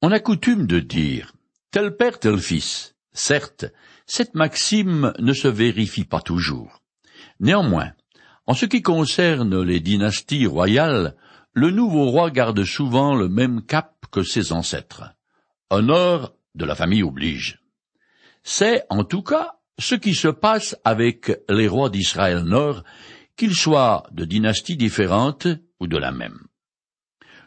On a coutume de dire tel père, tel fils. Certes, cette maxime ne se vérifie pas toujours. Néanmoins, en ce qui concerne les dynasties royales, le nouveau roi garde souvent le même cap que ses ancêtres. Honneur de la famille oblige. C'est, en tout cas, ce qui se passe avec les rois d'Israël Nord, qu'ils soient de dynasties différentes ou de la même.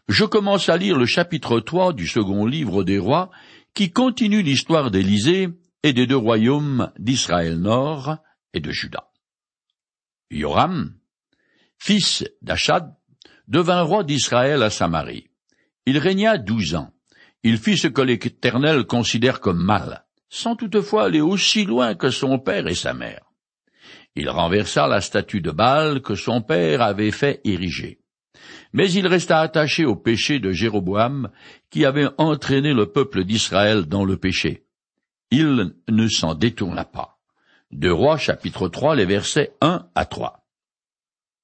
Je commence à lire le chapitre 3 du second livre des rois, qui continue l'histoire d'Élysée et des deux royaumes d'Israël Nord et de Juda. Joram, fils d'Achad, devint roi d'Israël à Samarie. Il régna douze ans. Il fit ce que l'Éternel considère comme mal, sans toutefois aller aussi loin que son père et sa mère. Il renversa la statue de Baal que son père avait fait ériger. Mais il resta attaché au péché de Jéroboam, qui avait entraîné le peuple d'Israël dans le péché. Il ne s'en détourna pas. De Rois chapitre 3, les versets 1 à 3.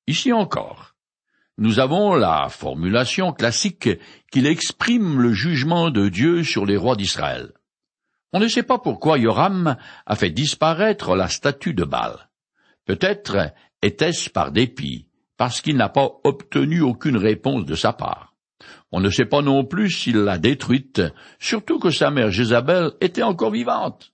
Ici encore, nous avons la formulation classique qu'il exprime le jugement de Dieu sur les rois d'Israël. On ne sait pas pourquoi Yoram a fait disparaître la statue de Baal. Peut-être était-ce par dépit, parce qu'il n'a pas obtenu aucune réponse de sa part. On ne sait pas non plus s'il l'a détruite, surtout que sa mère Jézabel était encore vivante.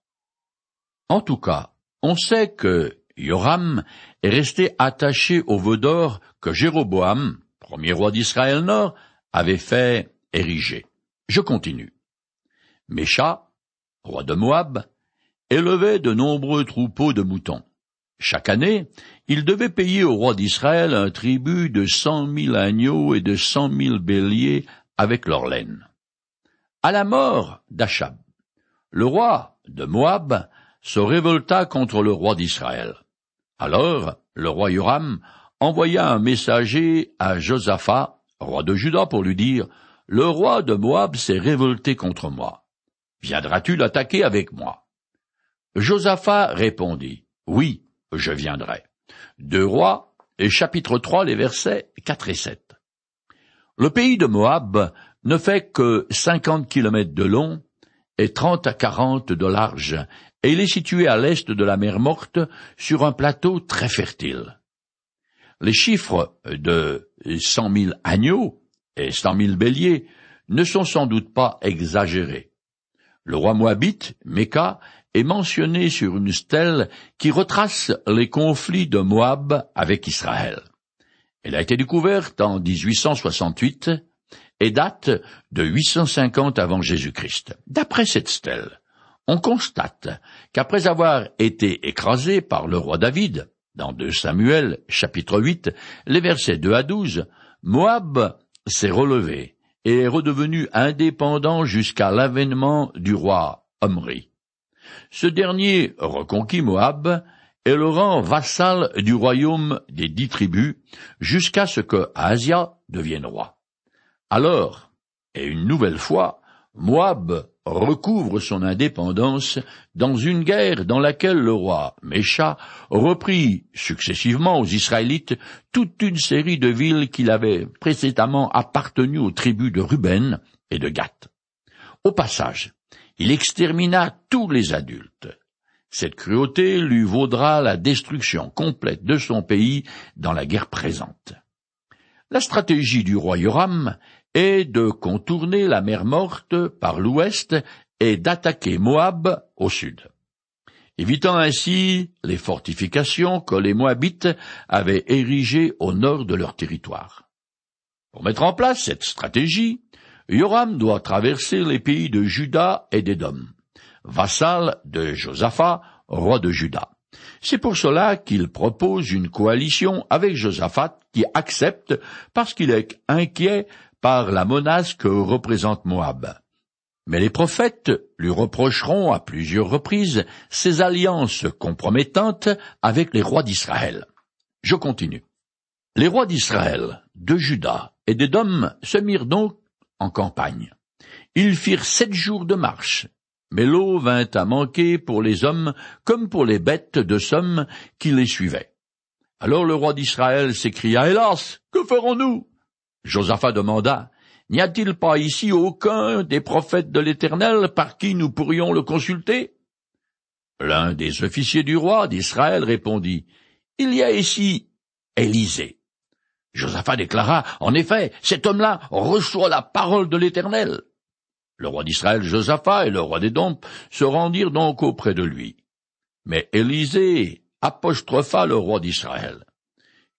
En tout cas, on sait que Yoram est resté attaché au veau d'or que Jéroboam, premier roi d'Israël Nord, avait fait ériger. Je continue. Mécha, roi de Moab, élevait de nombreux troupeaux de moutons. Chaque année, il devait payer au roi d'Israël un tribut de cent mille agneaux et de cent mille béliers avec leur laine. À la mort d'Achab, le roi de Moab se révolta contre le roi d'Israël. Alors, le roi Yoram envoya un messager à Josaphat, roi de Juda, pour lui dire, Le roi de Moab s'est révolté contre moi. Viendras-tu l'attaquer avec moi? Josaphat répondit, Oui, je viendrai. Deux rois, et chapitre 3, les versets 4 et 7. Le pays de Moab ne fait que cinquante kilomètres de long et trente à quarante de large, et il est situé à l'est de la mer Morte, sur un plateau très fertile. Les chiffres de cent mille agneaux et cent mille béliers ne sont sans doute pas exagérés. Le roi moabite, Mecca, est mentionné sur une stèle qui retrace les conflits de Moab avec Israël. Elle a été découverte en 1868 et date de 850 avant Jésus-Christ. D'après cette stèle, on constate qu'après avoir été écrasé par le roi David, dans 2 Samuel chapitre 8, les versets 2 à 12, Moab s'est relevé et est redevenu indépendant jusqu'à l'avènement du roi Omri. Ce dernier reconquit Moab et le rend vassal du royaume des dix tribus jusqu'à ce que Asia devienne roi. Alors, et une nouvelle fois, Moab recouvre son indépendance dans une guerre dans laquelle le roi Mécha reprit successivement aux Israélites toute une série de villes qu'il avait précédemment appartenu aux tribus de Ruben et de Gath. Au passage, il extermina tous les adultes. Cette cruauté lui vaudra la destruction complète de son pays dans la guerre présente. La stratégie du roi Yoram est de contourner la mer Morte par l'ouest et d'attaquer Moab au sud, évitant ainsi les fortifications que les Moabites avaient érigées au nord de leur territoire. Pour mettre en place cette stratégie, Yoram doit traverser les pays de Juda et d'Édom, vassal de Josaphat, roi de Juda. C'est pour cela qu'il propose une coalition avec Josaphat qui accepte parce qu'il est inquiet par la menace que représente Moab. Mais les prophètes lui reprocheront à plusieurs reprises ses alliances compromettantes avec les rois d'Israël. Je continue. Les rois d'Israël, de Juda et d'Édom se mirent donc en campagne. Ils firent sept jours de marche, mais l'eau vint à manquer pour les hommes comme pour les bêtes de somme qui les suivaient. Alors le roi d'Israël s'écria, Hélas, que ferons-nous? Josaphat demanda, N'y a-t-il pas ici aucun des prophètes de l'Éternel par qui nous pourrions le consulter? L'un des officiers du roi d'Israël répondit, Il y a ici Élisée. Josaphat déclara, En effet, cet homme-là reçoit la parole de l'Éternel. Le roi d'Israël, Josaphat, et le roi d'Édom se rendirent donc auprès de lui. Mais Élisée apostropha le roi d'Israël.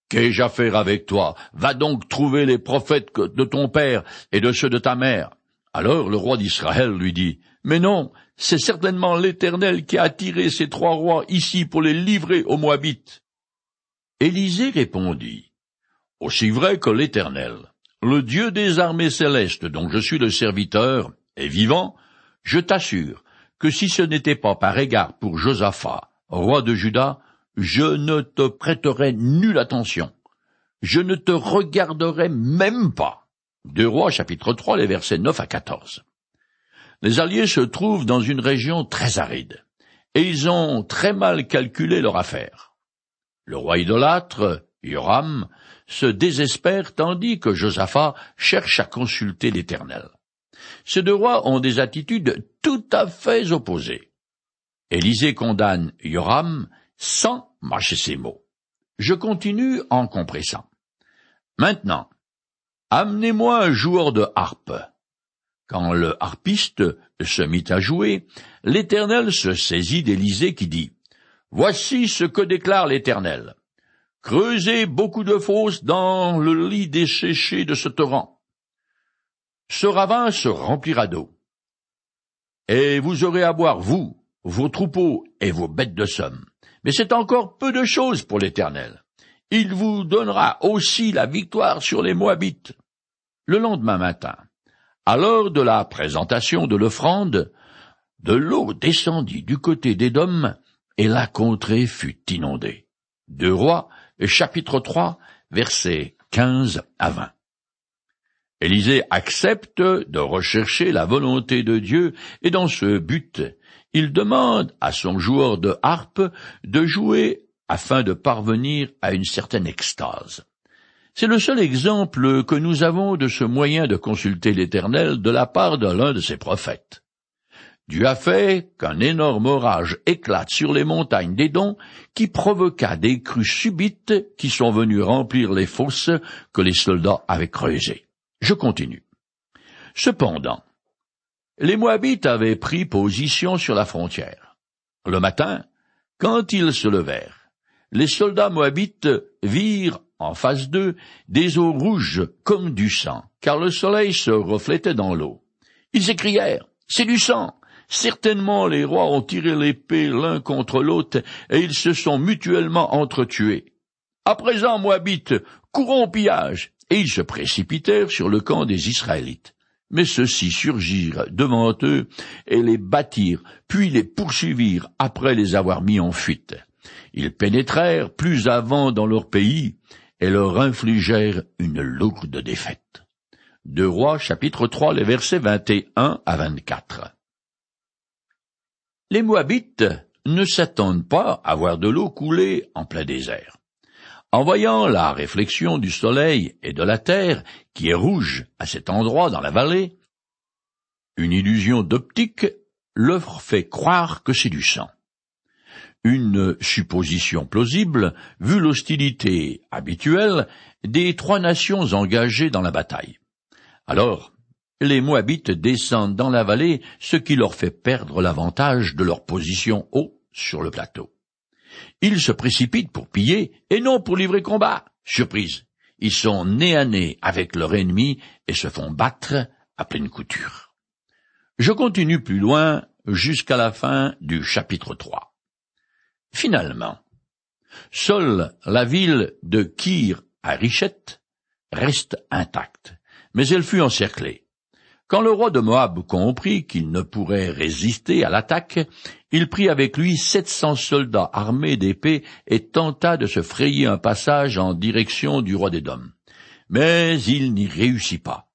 Qu'ai-je à faire avec toi? Va donc trouver les prophètes de ton père et de ceux de ta mère. Alors le roi d'Israël lui dit, Mais non, c'est certainement l'Éternel qui a attiré ces trois rois ici pour les livrer aux Moabites. Élisée répondit, Aussi vrai que l'Éternel, le Dieu des armées célestes dont je suis le serviteur, est vivant, je t'assure que si ce n'était pas par égard pour Josaphat, roi de Juda, je ne te prêterai nulle attention. Je ne te regarderai même pas. Deux rois chapitre 3 les versets 9 à 14. Les Alliés se trouvent dans une région très aride, et ils ont très mal calculé leur affaire. Le roi idolâtre, Joram, se désespère tandis que Josaphat cherche à consulter l'Éternel. Ces deux rois ont des attitudes tout à fait opposées. Élisée condamne Joram sans mâcher ses mots. Je continue en compressant. Maintenant, amenez-moi un joueur de harpe. Quand le harpiste se mit à jouer, l'Éternel se saisit d'Élisée qui dit, Voici ce que déclare l'Éternel. Creusez beaucoup de fosses dans le lit desséché de ce torrent. Ce ravin se remplira d'eau. Et vous aurez à boire, vous, vos troupeaux et vos bêtes de somme. Mais c'est encore peu de choses pour l'Éternel. Il vous donnera aussi la victoire sur les Moabites. Le lendemain matin, à l'heure de la présentation de l'offrande, de l'eau descendit du côté d'Édom, et la contrée fut inondée. Deux rois, chapitre 3, versets 15 à 20. Élisée accepte de rechercher la volonté de Dieu, et dans ce but, il demande à son joueur de harpe de jouer afin de parvenir à une certaine extase. C'est le seul exemple que nous avons de ce moyen de consulter l'Éternel de la part de l'un de ses prophètes. Dieu a fait qu'un énorme orage éclate sur les montagnes des dons qui provoqua des crues subites qui sont venues remplir les fosses que les soldats avaient creusées. Je continue. Cependant, les Moabites avaient pris position sur la frontière. Le matin, quand ils se levèrent, les soldats moabites virent en face d'eux des eaux rouges comme du sang, car le soleil se reflétait dans l'eau. Ils s'écrièrent, c'est du sang. Certainement les rois ont tiré l'épée l'un contre l'autre, et ils se sont mutuellement entretués. À présent, Moabites, courons au pillage. Et ils se précipitèrent sur le camp des Israélites. Mais ceux-ci surgirent devant eux et les battirent, puis les poursuivirent après les avoir mis en fuite. Ils pénétrèrent plus avant dans leur pays, et leur infligèrent une lourde défaite. Deux Rois, chapitre 3, les versets 21 à 24. Les Moabites ne s'attendent pas à voir de l'eau couler en plein désert. En voyant la réflexion du soleil et de la terre, qui est rouge à cet endroit dans la vallée, une illusion d'optique leur fait croire que c'est du sang une supposition plausible vu l'hostilité habituelle des trois nations engagées dans la bataille. Alors, les Moabites descendent dans la vallée, ce qui leur fait perdre l'avantage de leur position haut sur le plateau. Ils se précipitent pour piller et non pour livrer combat. Surprise. Ils sont nez à nez avec leur ennemi et se font battre à pleine couture. Je continue plus loin jusqu'à la fin du chapitre 3. Finalement, seule la ville de Kir à Richette reste intacte, mais elle fut encerclée. Quand le roi de Moab comprit qu'il ne pourrait résister à l'attaque, il prit avec lui sept cents soldats armés d'épées et tenta de se frayer un passage en direction du roi d'Édom. Mais il n'y réussit pas.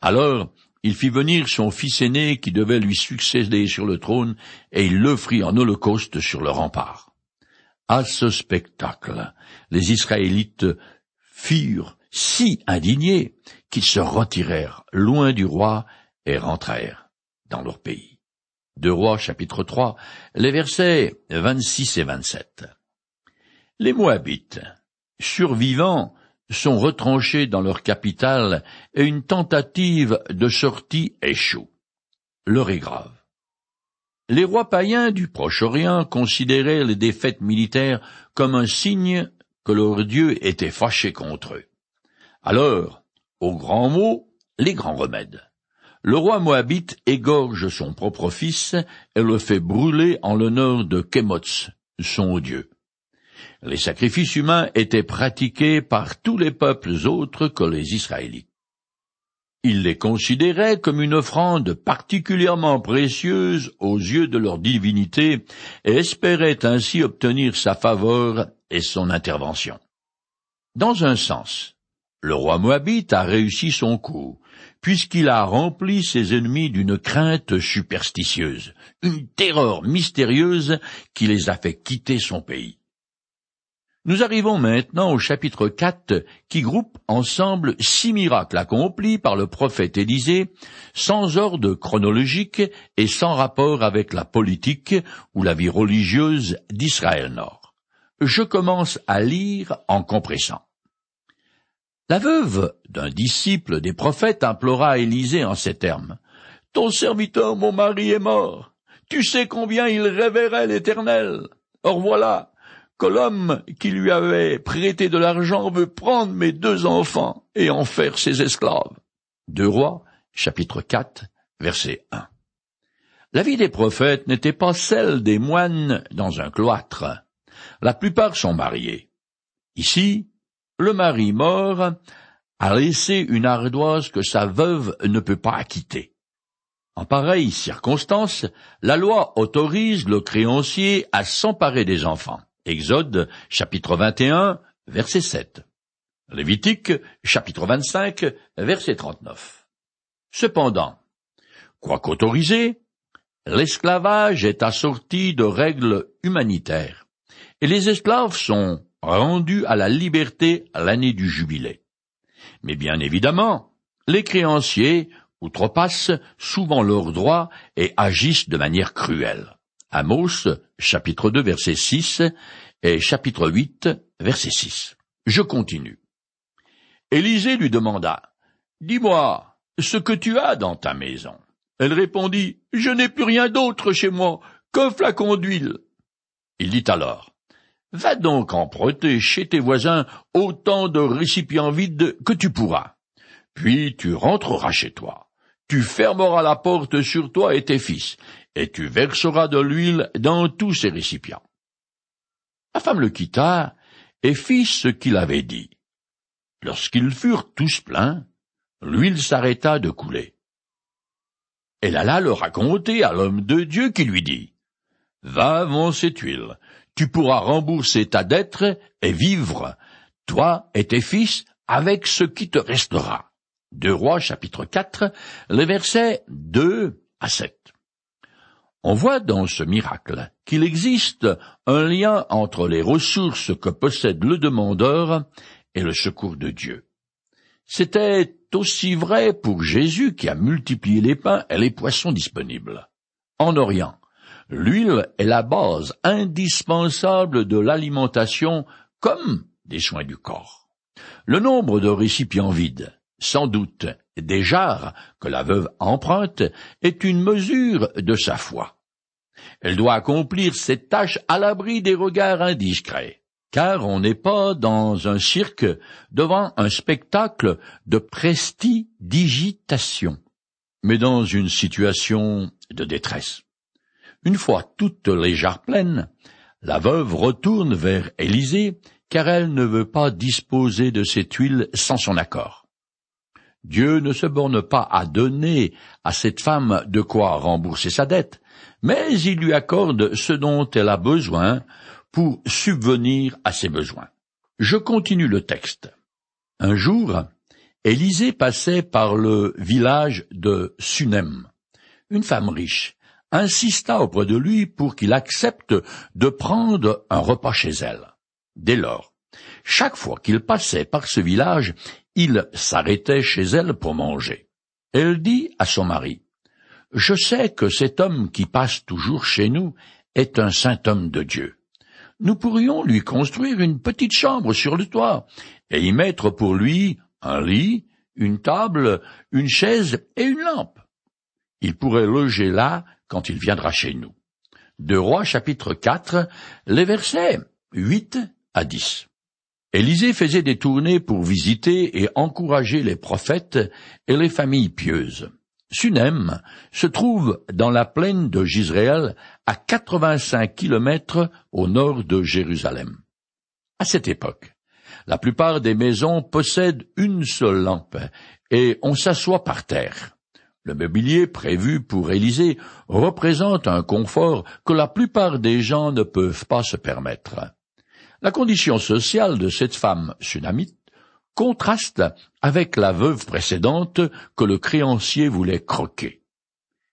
Alors, il fit venir son fils aîné qui devait lui succéder sur le trône, et il l'offrit en holocauste sur le rempart. À ce spectacle, les Israélites furent si indignés qu'ils se retirèrent loin du roi et rentrèrent dans leur pays. Deux Rois chapitre 3, les versets 26 et 27. Les Moabites, survivants, sont retranchés dans leur capitale et une tentative de sortie échoue. L'heure est grave. Les rois païens du Proche-Orient considéraient les défaites militaires comme un signe que leur Dieu était fâché contre eux. Alors, aux grands mots, les grands remèdes. Le roi Moabite égorge son propre fils et le fait brûler en l'honneur de Kémotz, son dieu. Les sacrifices humains étaient pratiqués par tous les peuples autres que les Israélites. Ils les considéraient comme une offrande particulièrement précieuse aux yeux de leur divinité et espéraient ainsi obtenir sa faveur et son intervention. Dans un sens, le roi Moabite a réussi son coup, puisqu'il a rempli ses ennemis d'une crainte superstitieuse, une terreur mystérieuse qui les a fait quitter son pays. Nous arrivons maintenant au chapitre 4 qui groupe ensemble six miracles accomplis par le prophète Élisée sans ordre chronologique et sans rapport avec la politique ou la vie religieuse d'Israël Nord. Je commence à lire en compressant. La veuve d'un disciple des prophètes implora Élisée en ces termes. Ton serviteur, mon mari, est mort. Tu sais combien il révérait l'Éternel. Or voilà, que l'homme qui lui avait prêté de l'argent veut prendre mes deux enfants et en faire ses esclaves. Deux rois, chapitre 4, verset 1. La vie des prophètes n'était pas celle des moines dans un cloître. La plupart sont mariés. Ici, le mari mort a laissé une ardoise que sa veuve ne peut pas acquitter. En pareille circonstance, la loi autorise le créancier à s'emparer des enfants. Exode chapitre 21 verset 7. Lévitique chapitre 25 verset 39. Cependant, quoiqu'autorisé, l'esclavage est assorti de règles humanitaires, et les esclaves sont rendus à la liberté l'année du jubilé. Mais bien évidemment, les créanciers outrepassent souvent leurs droits et agissent de manière cruelle. Amos, chapitre 2, verset 6, et chapitre 8, verset 6. Je continue. Élisée lui demanda, Dis-moi, ce que tu as dans ta maison? Elle répondit, Je n'ai plus rien d'autre chez moi qu'un flacon d'huile. Il dit alors, Va donc emprunter chez tes voisins autant de récipients vides que tu pourras. Puis tu rentreras chez toi. Tu fermeras la porte sur toi et tes fils, et tu verseras de l'huile dans tous ces récipients. La femme le quitta et fit ce qu'il avait dit. Lorsqu'ils furent tous pleins, l'huile s'arrêta de couler. Elle alla le raconter à l'homme de Dieu qui lui dit, Va vends cette huile, tu pourras rembourser ta dette et vivre, toi et tes fils, avec ce qui te restera. Deux Rois chapitre 4, les versets 2 à 7. On voit dans ce miracle qu'il existe un lien entre les ressources que possède le demandeur et le secours de Dieu. C'était aussi vrai pour Jésus qui a multiplié les pains et les poissons disponibles. En Orient, l'huile est la base indispensable de l'alimentation comme des soins du corps. Le nombre de récipients vides, sans doute des jarres que la veuve emprunte est une mesure de sa foi. Elle doit accomplir cette tâche à l'abri des regards indiscrets, car on n'est pas dans un cirque devant un spectacle de prestidigitation, mais dans une situation de détresse. Une fois toutes les jarres pleines, la veuve retourne vers Élisée, car elle ne veut pas disposer de cette huile sans son accord. Dieu ne se borne pas à donner à cette femme de quoi rembourser sa dette, mais il lui accorde ce dont elle a besoin pour subvenir à ses besoins. Je continue le texte. Un jour, Élisée passait par le village de Sunem. Une femme riche insista auprès de lui pour qu'il accepte de prendre un repas chez elle. Dès lors, chaque fois qu'il passait par ce village, il s'arrêtait chez elle pour manger. Elle dit à son mari, Je sais que cet homme qui passe toujours chez nous est un saint homme de Dieu. Nous pourrions lui construire une petite chambre sur le toit, et y mettre pour lui un lit, une table, une chaise et une lampe. Il pourrait loger là quand il viendra chez nous. De Rois chapitre 4, les versets 8 à 10. Élisée faisait des tournées pour visiter et encourager les prophètes et les familles pieuses. Sunem se trouve dans la plaine de Gisraël à 85 kilomètres au nord de Jérusalem. À cette époque, la plupart des maisons possèdent une seule lampe et on s'assoit par terre. Le mobilier prévu pour Élisée représente un confort que la plupart des gens ne peuvent pas se permettre. La condition sociale de cette femme sunamite contraste avec la veuve précédente que le créancier voulait croquer.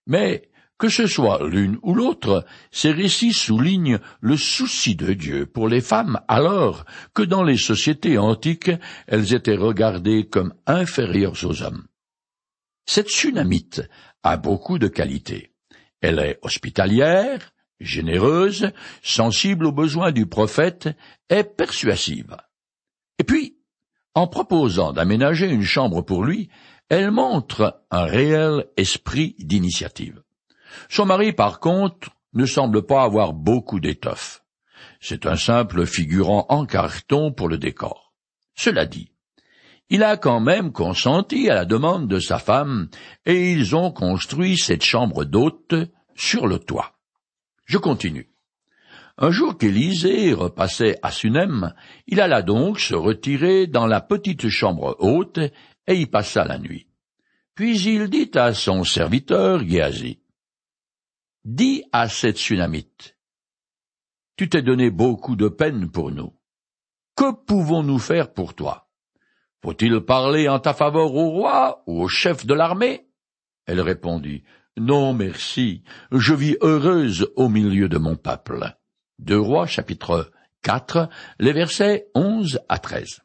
Mais, que ce soit l'une ou l'autre, ces récits soulignent le souci de Dieu pour les femmes alors que dans les sociétés antiques elles étaient regardées comme inférieures aux hommes. Cette sunamite a beaucoup de qualités. Elle est hospitalière, généreuse, sensible aux besoins du prophète, est persuasive. Et puis, en proposant d'aménager une chambre pour lui, elle montre un réel esprit d'initiative. Son mari, par contre, ne semble pas avoir beaucoup d'étoffe. C'est un simple figurant en carton pour le décor. Cela dit, il a quand même consenti à la demande de sa femme, et ils ont construit cette chambre d'hôte sur le toit. Je continue. Un jour qu'Élisée repassait à Sunem, il alla donc se retirer dans la petite chambre haute et y passa la nuit. Puis il dit à son serviteur Géasi, Dis à cette Sunamite, Tu t'es donné beaucoup de peine pour nous. Que pouvons-nous faire pour toi? Faut-il parler en ta faveur au roi ou au chef de l'armée? Elle répondit, non, merci. Je vis heureuse au milieu de mon peuple. Deux Rois, chapitre 4, les versets 11 à 13.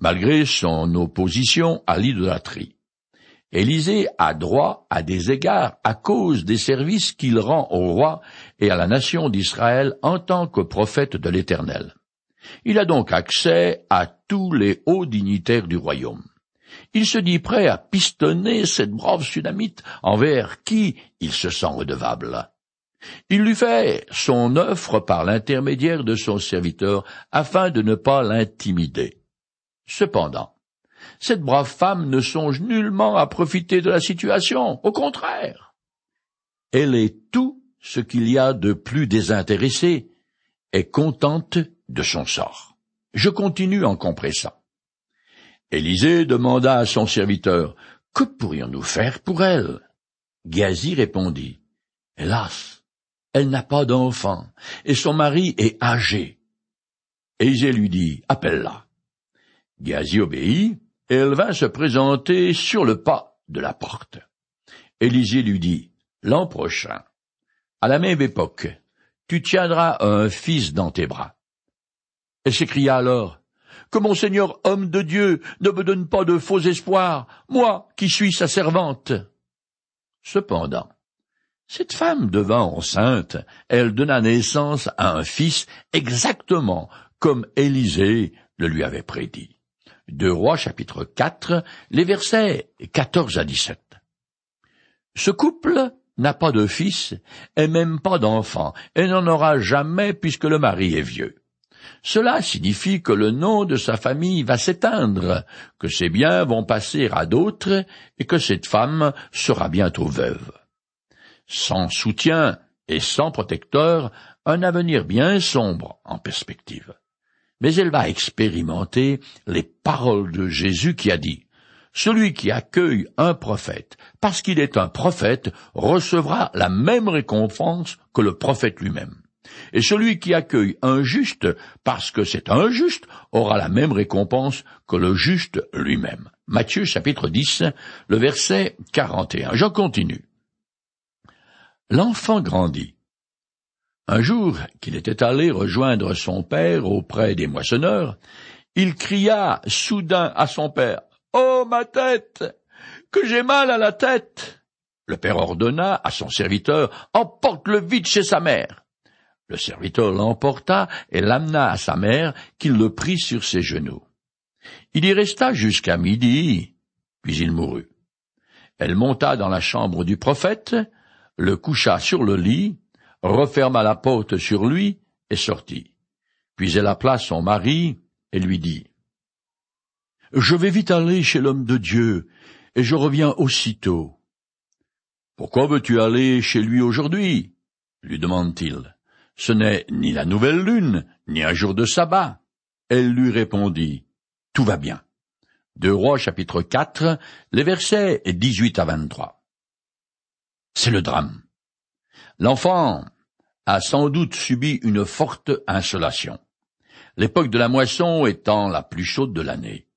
Malgré son opposition à l'idolâtrie, Élisée a droit à des égards à cause des services qu'il rend au roi et à la nation d'Israël en tant que prophète de l'Éternel. Il a donc accès à tous les hauts dignitaires du royaume il se dit prêt à pistonner cette brave Sunamite envers qui il se sent redevable. Il lui fait son offre par l'intermédiaire de son serviteur afin de ne pas l'intimider. Cependant, cette brave femme ne songe nullement à profiter de la situation, au contraire. Elle est tout ce qu'il y a de plus désintéressé, et contente de son sort. Je continue en compressant. Élisée demanda à son serviteur, Que pourrions-nous faire pour elle? Gazi répondit, Hélas, elle n'a pas d'enfant, et son mari est âgé. Élisée lui dit, Appelle-la. Gazi obéit, et elle vint se présenter sur le pas de la porte. Élisée lui dit, L'an prochain, à la même époque, tu tiendras un fils dans tes bras. Elle s'écria alors, que mon Seigneur homme de Dieu ne me donne pas de faux espoirs, moi qui suis sa servante. Cependant, cette femme devint enceinte, elle donna naissance à un fils exactement comme Élisée le lui avait prédit. Deux Rois chapitre 4, les versets 14 à 17. Ce couple n'a pas de fils et même pas d'enfant, et n'en aura jamais puisque le mari est vieux. Cela signifie que le nom de sa famille va s'éteindre, que ses biens vont passer à d'autres, et que cette femme sera bientôt veuve. Sans soutien et sans protecteur, un avenir bien sombre en perspective. Mais elle va expérimenter les paroles de Jésus qui a dit Celui qui accueille un prophète parce qu'il est un prophète recevra la même récompense que le prophète lui-même. Et celui qui accueille un juste parce que c'est un juste aura la même récompense que le juste lui-même. Matthieu chapitre 10, le verset 41. Je continue. L'enfant grandit. Un jour qu'il était allé rejoindre son père auprès des moissonneurs, il cria soudain à son père. Oh ma tête. Que j'ai mal à la tête. Le père ordonna à son serviteur. Emporte le vite chez sa mère. Le serviteur l'emporta et l'amena à sa mère, qui le prit sur ses genoux. Il y resta jusqu'à midi, puis il mourut. Elle monta dans la chambre du prophète, le coucha sur le lit, referma la porte sur lui et sortit. Puis elle appela son mari et lui dit Je vais vite aller chez l'homme de Dieu, et je reviens aussitôt. Pourquoi veux-tu aller chez lui aujourd'hui? lui demande-t-il. Ce n'est ni la nouvelle lune, ni un jour de sabbat. Elle lui répondit Tout va bien. Deux Rois chapitre 4, les versets 18 à 23. C'est le drame. L'enfant a sans doute subi une forte insolation, l'époque de la moisson étant la plus chaude de l'année.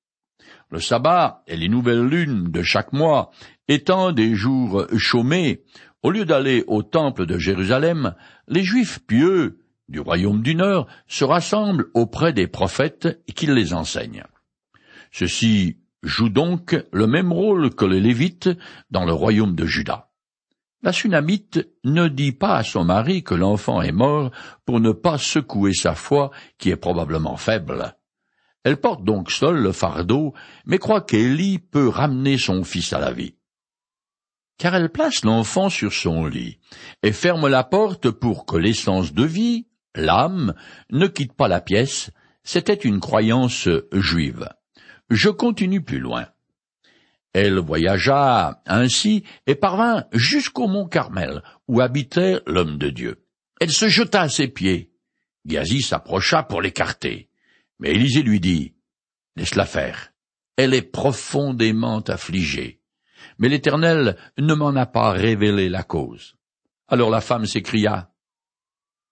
Le sabbat et les nouvelles lunes de chaque mois étant des jours chômés, au lieu d'aller au temple de Jérusalem, les Juifs pieux du royaume du Nord se rassemblent auprès des prophètes qui les enseignent. Ceux-ci jouent donc le même rôle que les Lévites dans le royaume de Juda. La Sunamite ne dit pas à son mari que l'enfant est mort pour ne pas secouer sa foi qui est probablement faible. Elle porte donc seule le fardeau, mais croit qu'Élie peut ramener son fils à la vie. Car elle place l'enfant sur son lit et ferme la porte pour que l'essence de vie, l'âme, ne quitte pas la pièce, c'était une croyance juive. Je continue plus loin. Elle voyagea ainsi et parvint jusqu'au mont Carmel, où habitait l'homme de Dieu. Elle se jeta à ses pieds. Gazi s'approcha pour l'écarter. Mais Élisée lui dit, Laisse-la faire. Elle est profondément affligée. Mais l'Éternel ne m'en a pas révélé la cause. Alors la femme s'écria,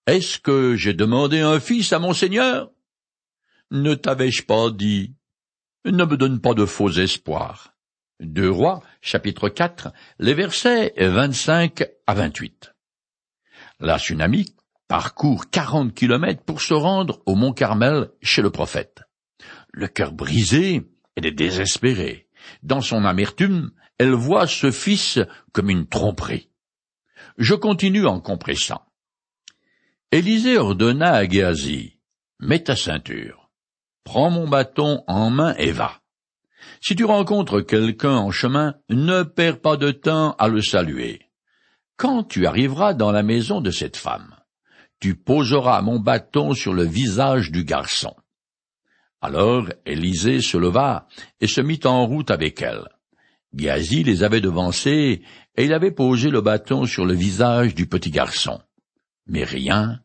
Est-ce que j'ai demandé un fils à mon Seigneur? Ne t'avais-je pas dit? Ne me donne pas de faux espoirs. Deux Rois, chapitre 4, les versets 25 à 28. La tsunami parcourt quarante kilomètres pour se rendre au mont Carmel chez le prophète. Le cœur brisé, elle est désespérée. Dans son amertume, elle voit ce fils comme une tromperie. Je continue en compressant. Élisée ordonna à Géasi, mets ta ceinture, prends mon bâton en main et va. Si tu rencontres quelqu'un en chemin, ne perds pas de temps à le saluer. Quand tu arriveras dans la maison de cette femme, tu poseras mon bâton sur le visage du garçon. Alors Élisée se leva et se mit en route avec elle. Gazi les avait devancés, et il avait posé le bâton sur le visage du petit garçon. Mais rien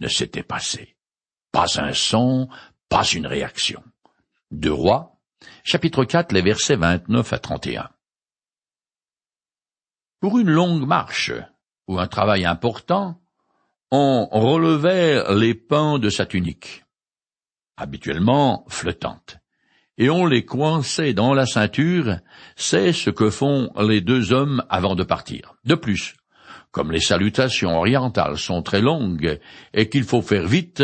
ne s'était passé. Pas un son, pas une réaction. Deux rois, chapitre 4, les versets 29 à 31. Pour une longue marche, ou un travail important, on relevait les pans de sa tunique, habituellement flottantes, et on les coinçait dans la ceinture, c'est ce que font les deux hommes avant de partir. De plus, comme les salutations orientales sont très longues et qu'il faut faire vite,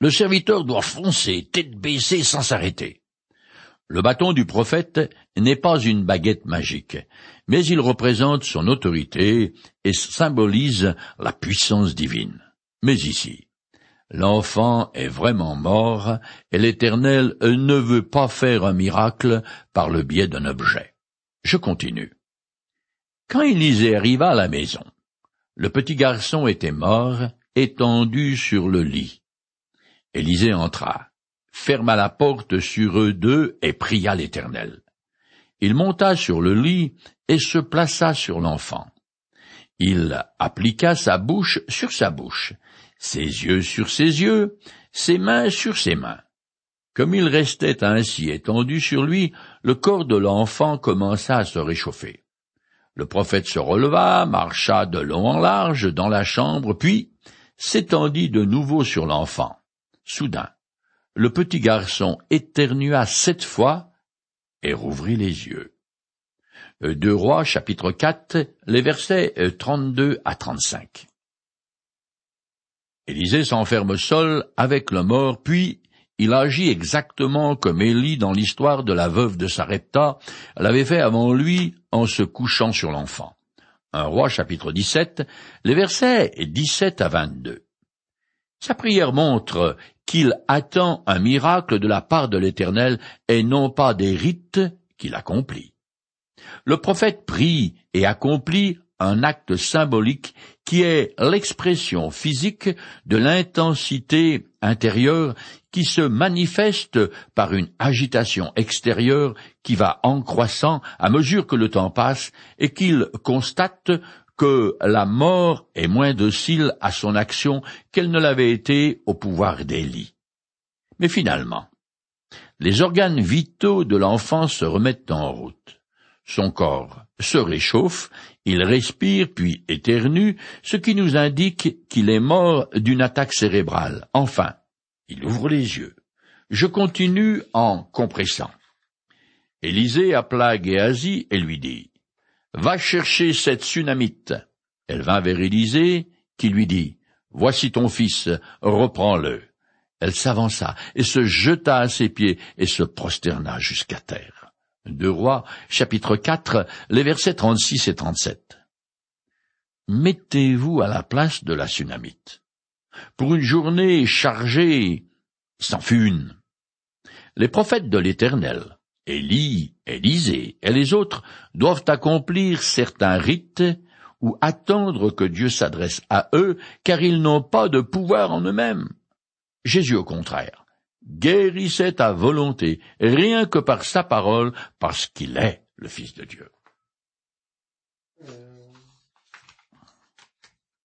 le serviteur doit foncer tête baissée sans s'arrêter. Le bâton du prophète n'est pas une baguette magique, mais il représente son autorité et symbolise la puissance divine. Mais ici, l'enfant est vraiment mort et l'Éternel ne veut pas faire un miracle par le biais d'un objet. Je continue. Quand Élisée arriva à la maison, le petit garçon était mort, étendu sur le lit. Élisée entra ferma la porte sur eux deux et pria l'Éternel. Il monta sur le lit et se plaça sur l'enfant. Il appliqua sa bouche sur sa bouche, ses yeux sur ses yeux, ses mains sur ses mains. Comme il restait ainsi étendu sur lui, le corps de l'enfant commença à se réchauffer. Le prophète se releva, marcha de long en large dans la chambre, puis s'étendit de nouveau sur l'enfant. Soudain, le petit garçon éternua sept fois et rouvrit les yeux. Euh, Deux Rois, chapitre 4, les versets 32 euh, à 35. Élisée s'enferme seul avec le mort, puis il agit exactement comme Élie dans l'histoire de la veuve de Sarepta l'avait fait avant lui en se couchant sur l'enfant. Un roi chapitre 17, les versets 17 à 22. Sa prière montre qu'il attend un miracle de la part de l'Éternel et non pas des rites qu'il accomplit. Le prophète prie et accomplit un acte symbolique qui est l'expression physique de l'intensité intérieure qui se manifeste par une agitation extérieure qui va en croissant à mesure que le temps passe et qu'il constate que la mort est moins docile à son action qu'elle ne l'avait été au pouvoir d'Élie. Mais finalement, les organes vitaux de l'enfant se remettent en route. Son corps se réchauffe, il respire puis éternue, ce qui nous indique qu'il est mort d'une attaque cérébrale. Enfin, il ouvre les yeux. Je continue en compressant. Élisée appela Géasi et lui dit, Va chercher cette Sunamite. Elle vint vers Élisée, qui lui dit, Voici ton fils, reprends-le. Elle s'avança et se jeta à ses pieds et se prosterna jusqu'à terre. Deux Rois, chapitre 4, les versets 36 et 37. Mettez-vous à la place de la Sunamite. Pour une journée chargée, c'en fut. Les prophètes de l'Éternel, Élie, Élisée et les autres, doivent accomplir certains rites ou attendre que Dieu s'adresse à eux, car ils n'ont pas de pouvoir en eux-mêmes. Jésus, au contraire, guérissait à volonté, rien que par sa parole, parce qu'il est le Fils de Dieu.